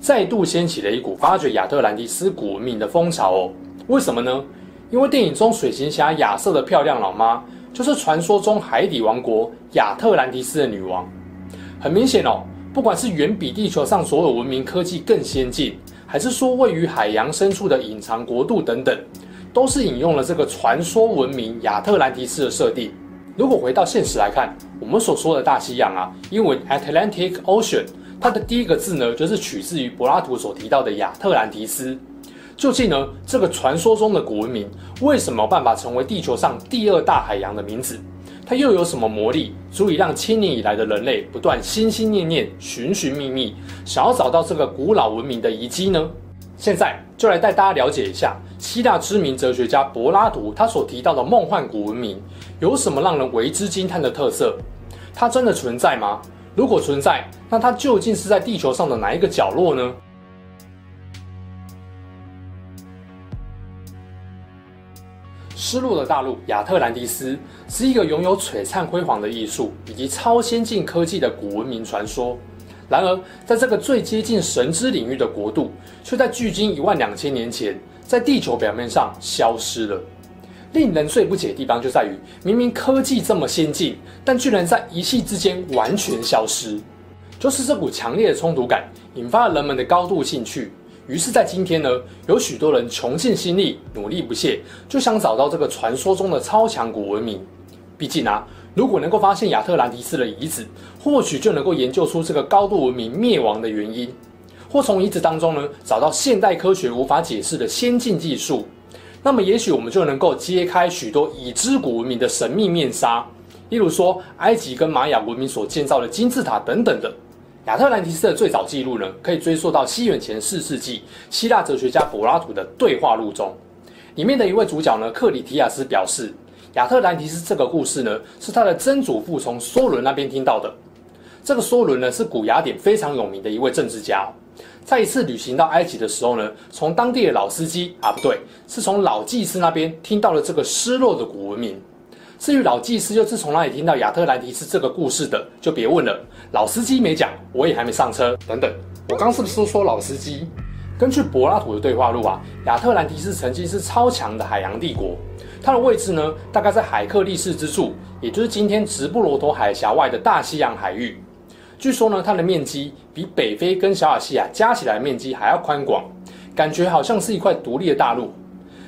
再度掀起了一股发掘亚特兰蒂斯古文明的风潮哦。为什么呢？因为电影中水行侠亚瑟的漂亮老妈，就是传说中海底王国亚特兰蒂斯的女王。很明显哦，不管是远比地球上所有文明科技更先进，还是说位于海洋深处的隐藏国度等等，都是引用了这个传说文明亚特兰蒂斯的设定。如果回到现实来看，我们所说的大西洋啊，英文 Atlantic Ocean。它的第一个字呢，就是取自于柏拉图所提到的亚特兰提斯。究竟呢，这个传说中的古文明为什么办法成为地球上第二大海洋的名字？它又有什么魔力，足以让千年以来的人类不断心心念念、寻寻觅觅，想要找到这个古老文明的遗迹呢？现在就来带大家了解一下希腊知名哲学家柏拉图他所提到的梦幻古文明有什么让人为之惊叹的特色？它真的存在吗？如果存在，那它究竟是在地球上的哪一个角落呢？失落的大陆亚特兰蒂斯是一个拥有璀璨辉煌的艺术以及超先进科技的古文明传说。然而，在这个最接近神之领域的国度，却在距今一万两千年前，在地球表面上消失了。令人最不解的地方就在于，明明科技这么先进，但居然在一夕之间完全消失。就是这股强烈的冲突感，引发了人们的高度兴趣。于是，在今天呢，有许多人穷尽心力，努力不懈，就想找到这个传说中的超强古文明。毕竟啊，如果能够发现亚特兰蒂斯的遗址，或许就能够研究出这个高度文明灭亡的原因，或从遗址当中呢，找到现代科学无法解释的先进技术。那么，也许我们就能够揭开许多已知古文明的神秘面纱，例如说埃及跟玛雅文明所建造的金字塔等等的。亚特兰蒂斯的最早记录呢，可以追溯到西元前四世纪希腊哲学家柏拉图的对话录中。里面的一位主角呢，克里提亚斯表示，亚特兰蒂斯这个故事呢，是他的曾祖父从梭伦那边听到的。这个梭伦呢，是古雅典非常有名的一位政治家。在一次旅行到埃及的时候呢，从当地的老司机啊，不对，是从老祭司那边听到了这个失落的古文明。至于老祭司又是从哪里听到亚特兰蒂斯这个故事的，就别问了。老司机没讲，我也还没上车。等等，我刚是不是说老司机？根据柏拉图的对话录啊，亚特兰蒂斯曾经是超强的海洋帝国，它的位置呢，大概在海克力士之柱，也就是今天直布罗陀海峡外的大西洋海域。据说呢，它的面积比北非跟小亚细亚加起来的面积还要宽广，感觉好像是一块独立的大陆。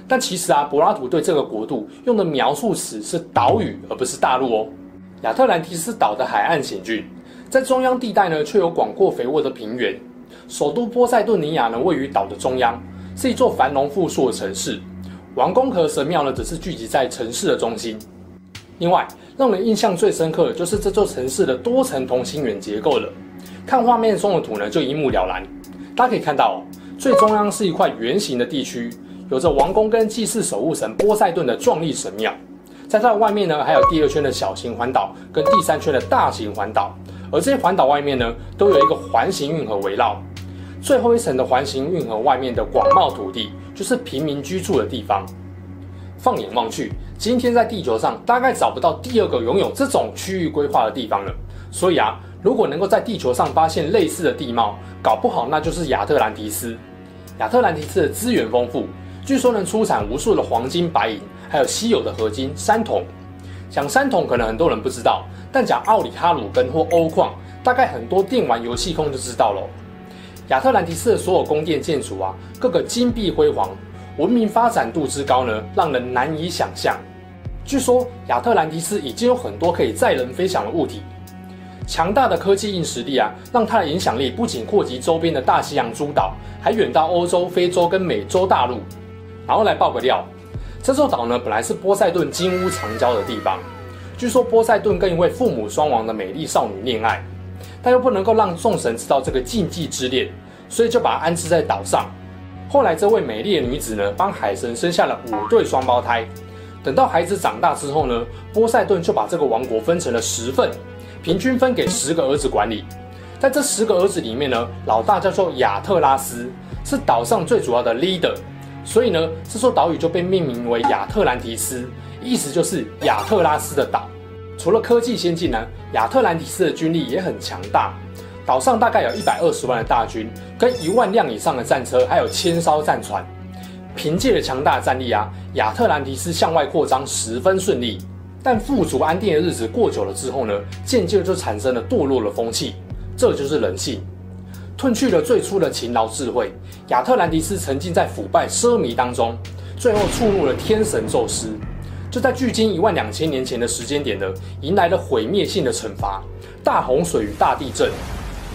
但其实啊，柏拉图对这个国度用的描述词是岛屿，而不是大陆哦。亚特兰蒂斯岛的海岸险峻，在中央地带呢，却有广阔肥沃的平原。首都波塞顿尼亚呢，位于岛的中央，是一座繁荣富庶的城市。王宫和神庙呢，则是聚集在城市的中心。另外，让人印象最深刻的就是这座城市的多层同心圆结构了。看画面中的图呢，就一目了然。大家可以看到，最中央是一块圆形的地区，有着王宫跟祭祀守护神波塞顿的壮丽神庙。在它的外面呢，还有第二圈的小型环岛跟第三圈的大型环岛。而这些环岛外面呢，都有一个环形运河围绕。最后一层的环形运河外面的广袤土地，就是平民居住的地方。放眼望去，今天在地球上大概找不到第二个拥有这种区域规划的地方了。所以啊，如果能够在地球上发现类似的地貌，搞不好那就是亚特兰蒂斯。亚特兰蒂斯的资源丰富，据说能出产无数的黄金、白银，还有稀有的合金三铜。讲三铜可能很多人不知道，但讲奥里哈鲁根或欧矿，大概很多电玩游戏控就知道了。亚特兰蒂斯的所有宫殿建筑啊，各个金碧辉煌。文明发展度之高呢，让人难以想象。据说亚特兰蒂斯已经有很多可以载人飞翔的物体，强大的科技硬实力啊，让它的影响力不仅扩及周边的大西洋诸岛，还远到欧洲、非洲跟美洲大陆。然后来爆个料，这座岛呢，本来是波塞顿金屋藏娇的地方。据说波塞顿跟一位父母双亡的美丽少女恋爱，但又不能够让众神知道这个禁忌之恋。所以就把它安置在岛上。后来这位美丽的女子呢，帮海神生下了五对双胞胎。等到孩子长大之后呢，波塞顿就把这个王国分成了十份，平均分给十个儿子管理。在这十个儿子里面呢，老大叫做亚特拉斯，是岛上最主要的 leader，所以呢，这座岛屿就被命名为亚特兰提斯，意思就是亚特拉斯的岛。除了科技先进呢，亚特兰提斯的军力也很强大，岛上大概有一百二十万的大军，跟一万辆以上的战车，还有千艘战船。凭借着强大的战力啊，亚特兰蒂斯向外扩张十分顺利。但富足安定的日子过久了之后呢，渐渐就产生了堕落的风气。这就是人性，褪去了最初的勤劳智慧，亚特兰蒂斯沉浸在腐败奢靡当中，最后触怒了天神宙斯。就在距今一万两千年前的时间点呢，迎来了毁灭性的惩罚——大洪水与大地震。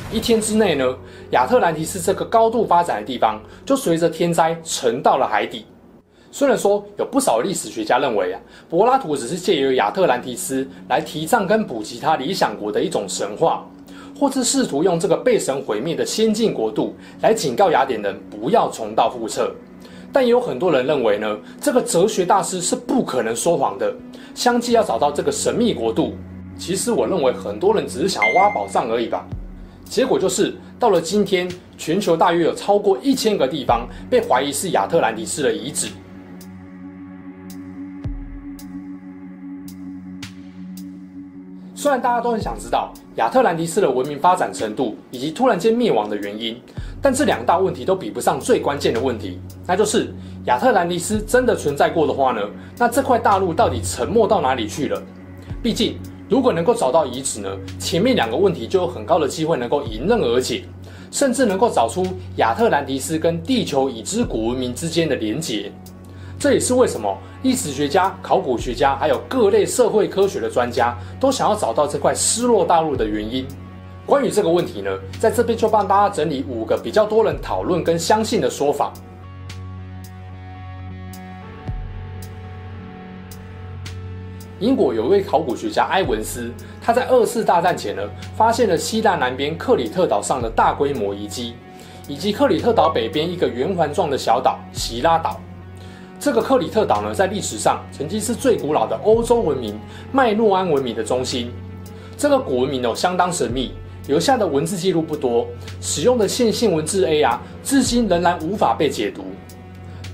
一天之内呢，亚特兰提斯这个高度发展的地方，就随着天灾沉到了海底。虽然说有不少历史学家认为啊，柏拉图只是借由亚特兰提斯来提倡跟普及他理想国的一种神话，或是试图用这个被神毁灭的先进国度来警告雅典人不要重蹈覆辙。但也有很多人认为呢，这个哲学大师是不可能说谎的。相继要找到这个神秘国度，其实我认为很多人只是想要挖宝藏而已吧。结果就是到了今天，全球大约有超过一千个地方被怀疑是亚特兰蒂斯的遗址。虽然大家都很想知道亚特兰蒂斯的文明发展程度以及突然间灭亡的原因。但这两大问题都比不上最关键的问题，那就是亚特兰蒂斯真的存在过的话呢？那这块大陆到底沉没到哪里去了？毕竟，如果能够找到遗址呢，前面两个问题就有很高的机会能够迎刃而解，甚至能够找出亚特兰蒂斯跟地球已知古文明之间的连结。这也是为什么历史学家、考古学家还有各类社会科学的专家都想要找到这块失落大陆的原因。关于这个问题呢，在这边就帮大家整理五个比较多人讨论跟相信的说法。英国有一位考古学家埃文斯，他在二次大战前呢，发现了希腊南边克里特岛上的大规模遗迹，以及克里特岛北边一个圆环状的小岛希拉岛。这个克里特岛呢，在历史上曾经是最古老的欧洲文明麦诺安文明的中心。这个古文明哦，相当神秘。留下的文字记录不多，使用的线性文字 A 啊，至今仍然无法被解读。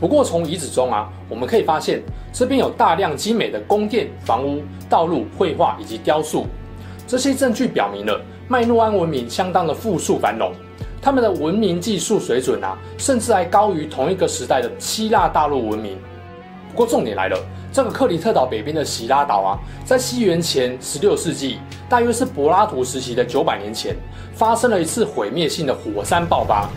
不过从遗址中啊，我们可以发现这边有大量精美的宫殿、房屋、道路、绘画以及雕塑。这些证据表明了麦诺安文明相当的富庶繁荣，他们的文明技术水准啊，甚至还高于同一个时代的希腊大陆文明。不过重点来了。这个克里特岛北边的希拉岛啊，在西元前十六世纪，大约是柏拉图时期的九百年前，发生了一次毁灭性的火山爆发，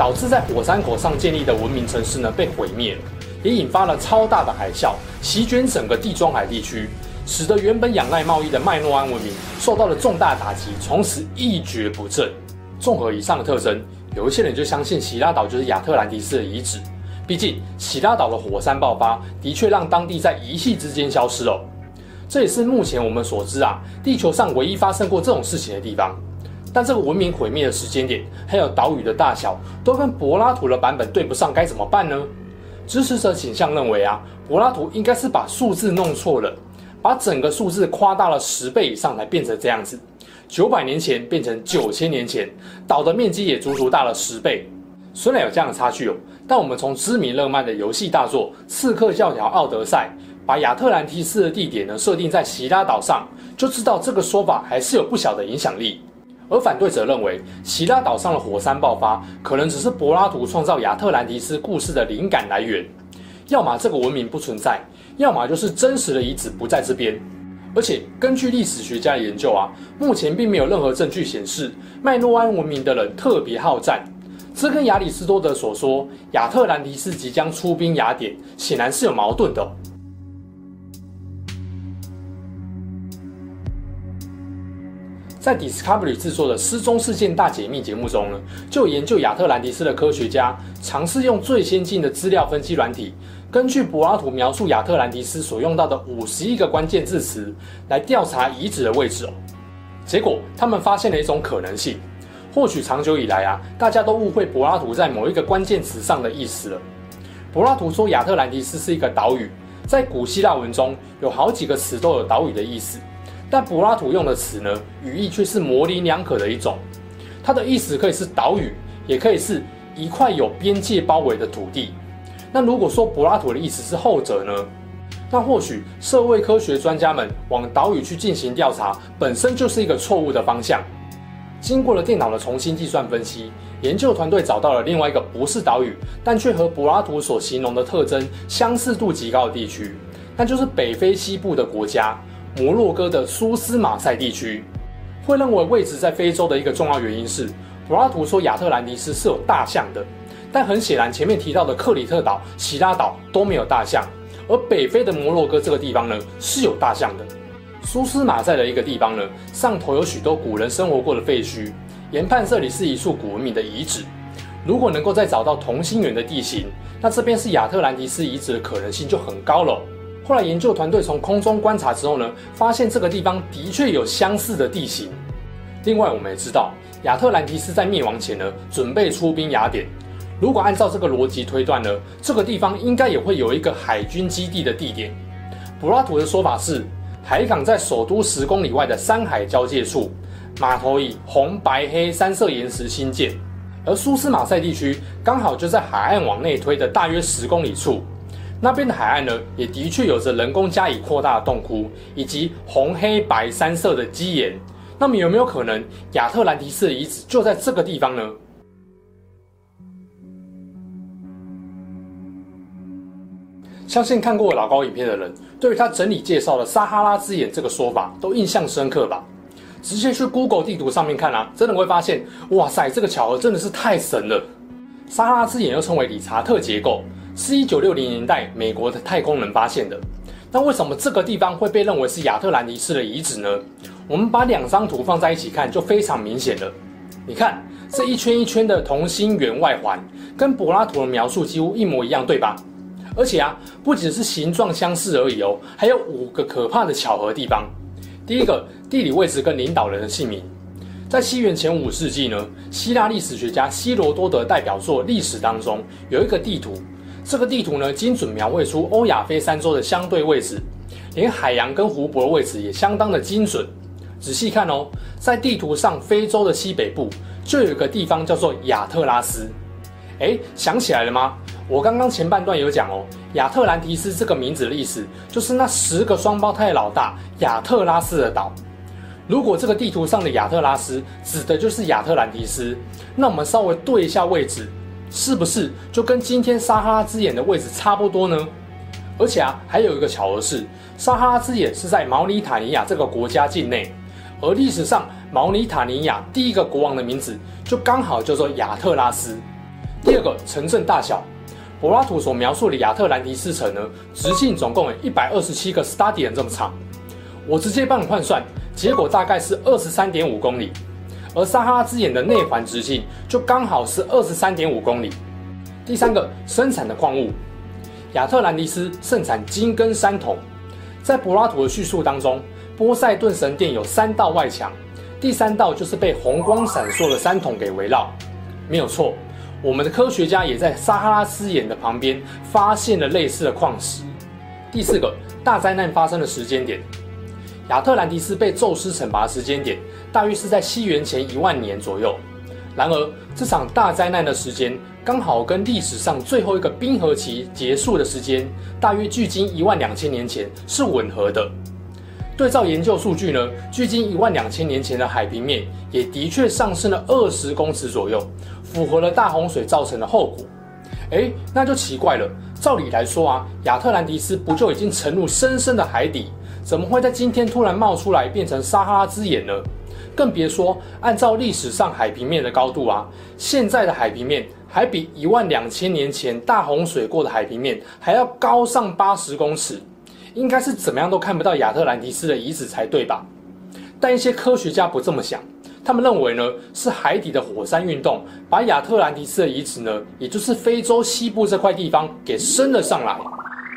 导致在火山口上建立的文明城市呢被毁灭了，也引发了超大的海啸，席卷整个地中海地区，使得原本仰赖贸易的麦诺安文明受到了重大打击，从此一蹶不振。综合以上的特征，有一些人就相信希拉岛就是亚特兰蒂斯的遗址。毕竟，喜拉岛的火山爆发的确让当地在一夕之间消失了。这也是目前我们所知啊，地球上唯一发生过这种事情的地方。但这个文明毁灭的时间点，还有岛屿的大小，都跟柏拉图的版本对不上，该怎么办呢？支持者倾向认为啊，柏拉图应该是把数字弄错了，把整个数字夸大了十倍以上，才变成这样子。九百年前变成九千年前，岛的面积也足足大了十倍。虽然有这样的差距哦，但我们从知名日漫的游戏大作《刺客教条：奥德赛》，把亚特兰提斯的地点呢设定在希拉岛上，就知道这个说法还是有不小的影响力。而反对者认为，希拉岛上的火山爆发可能只是柏拉图创造亚特兰蒂斯故事的灵感来源，要么这个文明不存在，要么就是真实的遗址不在这边。而且根据历史学家的研究啊，目前并没有任何证据显示麦诺安文明的人特别好战。这跟亚里士多德所说亚特兰蒂斯即将出兵雅典，显然是有矛盾的。在 Discovery 制作的《失踪事件大解密》节目中呢，就研究亚特兰蒂斯的科学家尝试用最先进的资料分析软体，根据柏拉图描述亚特兰蒂斯所用到的五十一个关键字词来调查遗址的位置哦。结果他们发现了一种可能性。或许长久以来啊，大家都误会柏拉图在某一个关键词上的意思了。柏拉图说亚特兰蒂斯是一个岛屿，在古希腊文中有好几个词都有岛屿的意思，但柏拉图用的词呢，语义却是模棱两可的一种。它的意思可以是岛屿，也可以是一块有边界包围的土地。那如果说柏拉图的意思是后者呢？那或许社会科学专家们往岛屿去进行调查，本身就是一个错误的方向。经过了电脑的重新计算分析，研究团队找到了另外一个不是岛屿，但却和柏拉图所形容的特征相似度极高的地区，那就是北非西部的国家摩洛哥的苏斯马塞地区。会认为位置在非洲的一个重要原因是，柏拉图说亚特兰蒂斯是有大象的，但很显然前面提到的克里特岛、希拉岛都没有大象，而北非的摩洛哥这个地方呢是有大象的。苏斯马塞的一个地方呢，上头有许多古人生活过的废墟，研判这里是一处古文明的遗址。如果能够再找到同心圆的地形，那这边是亚特兰蒂斯遗址的可能性就很高了。后来研究团队从空中观察之后呢，发现这个地方的确有相似的地形。另外，我们也知道亚特兰提斯在灭亡前呢，准备出兵雅典。如果按照这个逻辑推断呢，这个地方应该也会有一个海军基地的地点。柏拉图的说法是，海港在首都十公里外的山海交界处，码头以红、白、黑三色岩石兴建，而苏斯马赛地区刚好就在海岸往内推的大约十公里处。那边的海岸呢，也的确有着人工加以扩大的洞窟，以及红、黑、白三色的基岩。那么有没有可能亚特兰蒂斯的遗址就在这个地方呢？相信看过老高影片的人，对于他整理介绍的撒哈拉之眼这个说法都印象深刻吧？直接去 Google 地图上面看啊，真的会发现，哇塞，这个巧合真的是太神了！撒哈拉之眼又称为理查特结构，是一九六零年代美国的太空人发现的。那为什么这个地方会被认为是亚特兰蒂斯的遗址呢？我们把两张图放在一起看，就非常明显了。你看这一圈一圈的同心圆外环，跟柏拉图的描述几乎一模一样，对吧？而且啊，不只是形状相似而已哦，还有五个可怕的巧合地方。第一个，地理位置跟领导人的姓名。在西元前五世纪呢，希腊历史学家希罗多德代表作《历史》当中有一个地图，这个地图呢，精准描绘出欧亚非三洲的相对位置，连海洋跟湖泊的位置也相当的精准。仔细看哦，在地图上，非洲的西北部就有一个地方叫做亚特拉斯。诶，想起来了吗？我刚刚前半段有讲哦，亚特兰蒂斯这个名字的意思就是那十个双胞胎老大亚特拉斯的岛。如果这个地图上的亚特拉斯指的就是亚特兰蒂斯，那我们稍微对一下位置，是不是就跟今天撒哈拉之眼的位置差不多呢？而且啊，还有一个巧合是，撒哈拉之眼是在毛里塔尼亚这个国家境内。而历史上，毛里塔尼亚第一个国王的名字就刚好叫做亚特拉斯。第二个城镇大小，柏拉图所描述的亚特兰蒂斯城呢，直径总共有一百二十七个 stadion 这么长。我直接帮你换算，结果大概是二十三点五公里。而撒哈拉之眼的内环直径就刚好是二十三点五公里。第三个生产的矿物，亚特兰蒂斯盛产金跟山铜。在柏拉图的叙述当中。波塞顿神殿有三道外墙，第三道就是被红光闪烁的山铜给围绕。没有错，我们的科学家也在撒哈拉之眼的旁边发现了类似的矿石。第四个大灾难发生的时间点，亚特兰蒂斯被宙斯惩罚的时间点大约是在西元前一万年左右。然而，这场大灾难的时间刚好跟历史上最后一个冰河期结束的时间，大约距今一万两千年前是吻合的。对照研究数据呢，距今一万两千年前的海平面也的确上升了二十公尺左右，符合了大洪水造成的后果。诶，那就奇怪了。照理来说啊，亚特兰蒂斯不就已经沉入深深的海底，怎么会在今天突然冒出来变成撒哈拉之眼呢？更别说按照历史上海平面的高度啊，现在的海平面还比一万两千年前大洪水过的海平面还要高上八十公尺。应该是怎么样都看不到亚特兰蒂斯的遗址才对吧？但一些科学家不这么想，他们认为呢，是海底的火山运动把亚特兰蒂斯的遗址呢，也就是非洲西部这块地方给升了上来。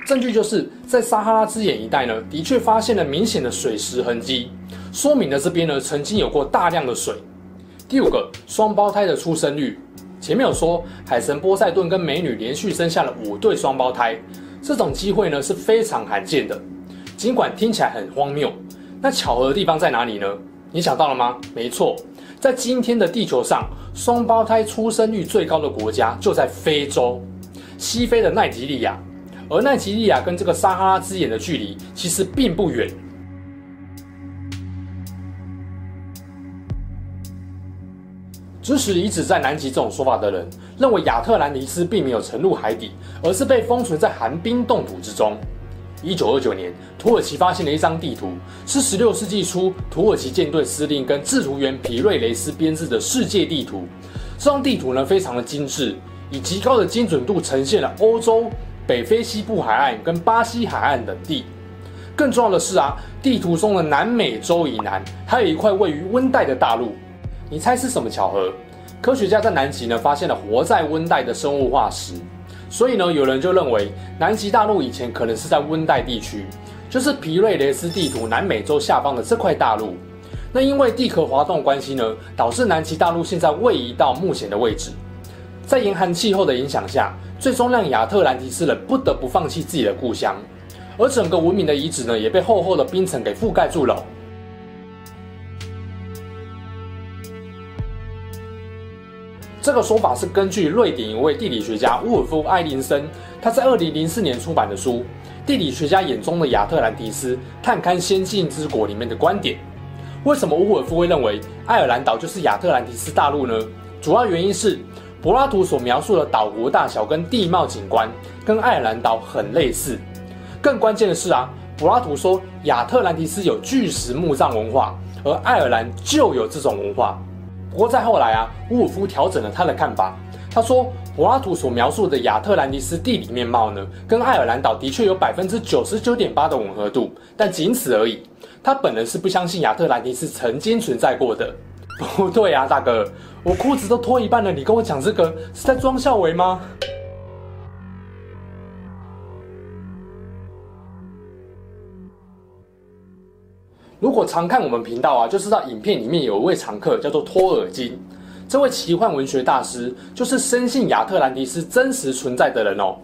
证据就是在撒哈拉之眼一带呢，的确发现了明显的水蚀痕迹，说明了这边呢曾经有过大量的水。第五个，双胞胎的出生率。前面有说，海神波塞顿跟美女连续生下了五对双胞胎，这种机会呢是非常罕见的。尽管听起来很荒谬，那巧合的地方在哪里呢？你想到了吗？没错，在今天的地球上，双胞胎出生率最高的国家就在非洲，西非的奈及利亚。而奈及利亚跟这个撒哈拉之眼的距离其实并不远。支持遗址在南极这种说法的人，认为亚特兰蒂斯并没有沉入海底，而是被封存在寒冰冻土之中。一九二九年，土耳其发现了一张地图，是十六世纪初土耳其舰队司令跟制图员皮瑞雷斯编制的世界地图。这张地图呢，非常的精致，以极高的精准度呈现了欧洲、北非西部海岸跟巴西海岸等地。更重要的是啊，地图中的南美洲以南，还有一块位于温带的大陆。你猜是什么巧合？科学家在南极呢，发现了活在温带的生物化石，所以呢，有人就认为南极大陆以前可能是在温带地区，就是皮瑞雷斯地图南美洲下方的这块大陆。那因为地壳滑动关系呢，导致南极大陆现在位移到目前的位置。在严寒气候的影响下，最终让亚特兰蒂斯人不得不放弃自己的故乡，而整个文明的遗址呢，也被厚厚的冰层给覆盖住了。这个说法是根据瑞典一位地理学家乌尔夫·艾林森，他在二零零四年出版的书《地理学家眼中的亚特兰蒂斯：探勘先进之国》里面的观点。为什么乌尔夫会认为爱尔兰岛就是亚特兰蒂斯大陆呢？主要原因是柏拉图所描述的岛国大小跟地貌景观跟爱尔兰岛很类似。更关键的是啊，柏拉图说亚特兰蒂斯有巨石墓葬文化，而爱尔兰就有这种文化。不过再后来啊，乌尔夫调整了他的看法。他说，柏拉图所描述的亚特兰蒂斯地理面貌呢，跟爱尔兰岛的确有百分之九十九点八的吻合度，但仅此而已。他本人是不相信亚特兰蒂斯曾经存在过的。不对啊，大哥，我裤子都脱一半了，你跟我讲这个是在装孝维吗？如果常看我们频道啊，就知道影片里面有一位常客叫做托尔金，这位奇幻文学大师就是深信亚特兰蒂斯真实存在的人哦。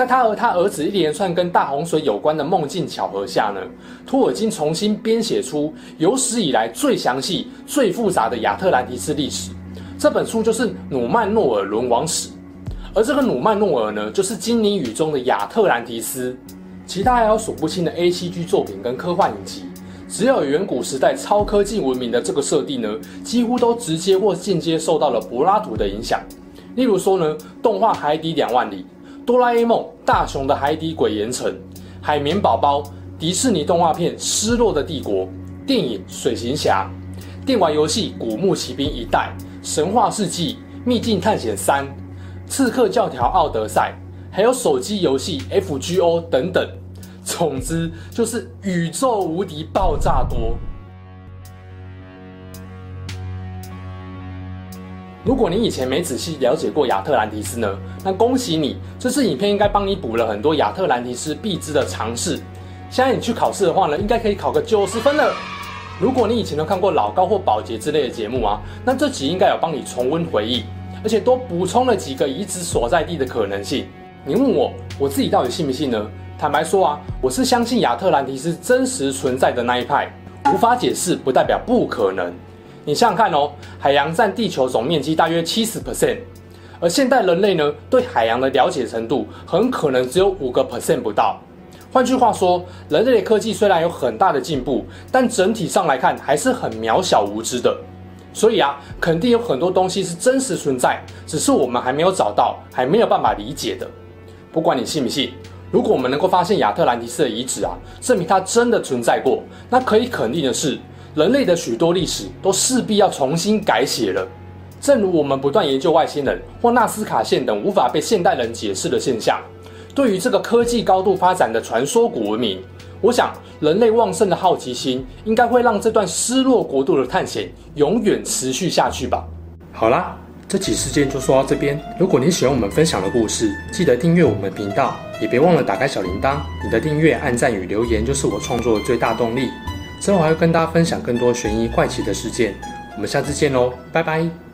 在他和他儿子一连串跟大洪水有关的梦境巧合下呢，托尔金重新编写出有史以来最详细、最复杂的亚特兰蒂斯历史。这本书就是《努曼诺尔沦亡史》，而这个努曼诺尔呢，就是精灵语中的亚特兰蒂斯。其他还有数不清的 ACG 作品跟科幻影集。只有远古时代超科技文明的这个设定呢，几乎都直接或间接受到了柏拉图的影响。例如说呢，动画《海底两万里》、哆啦 A 梦《大雄的海底鬼岩城》、海绵宝宝、迪士尼动画片《失落的帝国》、电影《水行侠》、电玩游戏《古墓奇兵一代》、神话世纪《秘境探险三》、刺客教条《奥德赛》，还有手机游戏 FGO 等等。总之就是宇宙无敌爆炸多。如果你以前没仔细了解过亚特兰蒂斯呢，那恭喜你，这次影片应该帮你补了很多亚特兰蒂斯必知的常识。现在你去考试的话呢，应该可以考个九十分了。如果你以前都看过老高或保杰之类的节目啊，那这集应该有帮你重温回忆，而且多补充了几个遗址所在地的可能性。你问我，我自己到底信不信呢？坦白说啊，我是相信亚特兰蒂斯真实存在的那一派，无法解释不代表不可能。你想想看哦，海洋占地球总面积大约七十 percent，而现代人类呢，对海洋的了解程度很可能只有五个 percent 不到。换句话说，人类的科技虽然有很大的进步，但整体上来看还是很渺小无知的。所以啊，肯定有很多东西是真实存在，只是我们还没有找到，还没有办法理解的。不管你信不信。如果我们能够发现亚特兰蒂斯的遗址啊，证明它真的存在过，那可以肯定的是，人类的许多历史都势必要重新改写了。正如我们不断研究外星人或纳斯卡线等无法被现代人解释的现象，对于这个科技高度发展的传说古文明，我想人类旺盛的好奇心应该会让这段失落国度的探险永远持续下去吧。好啦。这期事件就说到这边。如果你喜欢我们分享的故事，记得订阅我们频道，也别忘了打开小铃铛。你的订阅、按赞与留言就是我创作的最大动力。之后还会跟大家分享更多悬疑怪奇的事件，我们下次见喽，拜拜。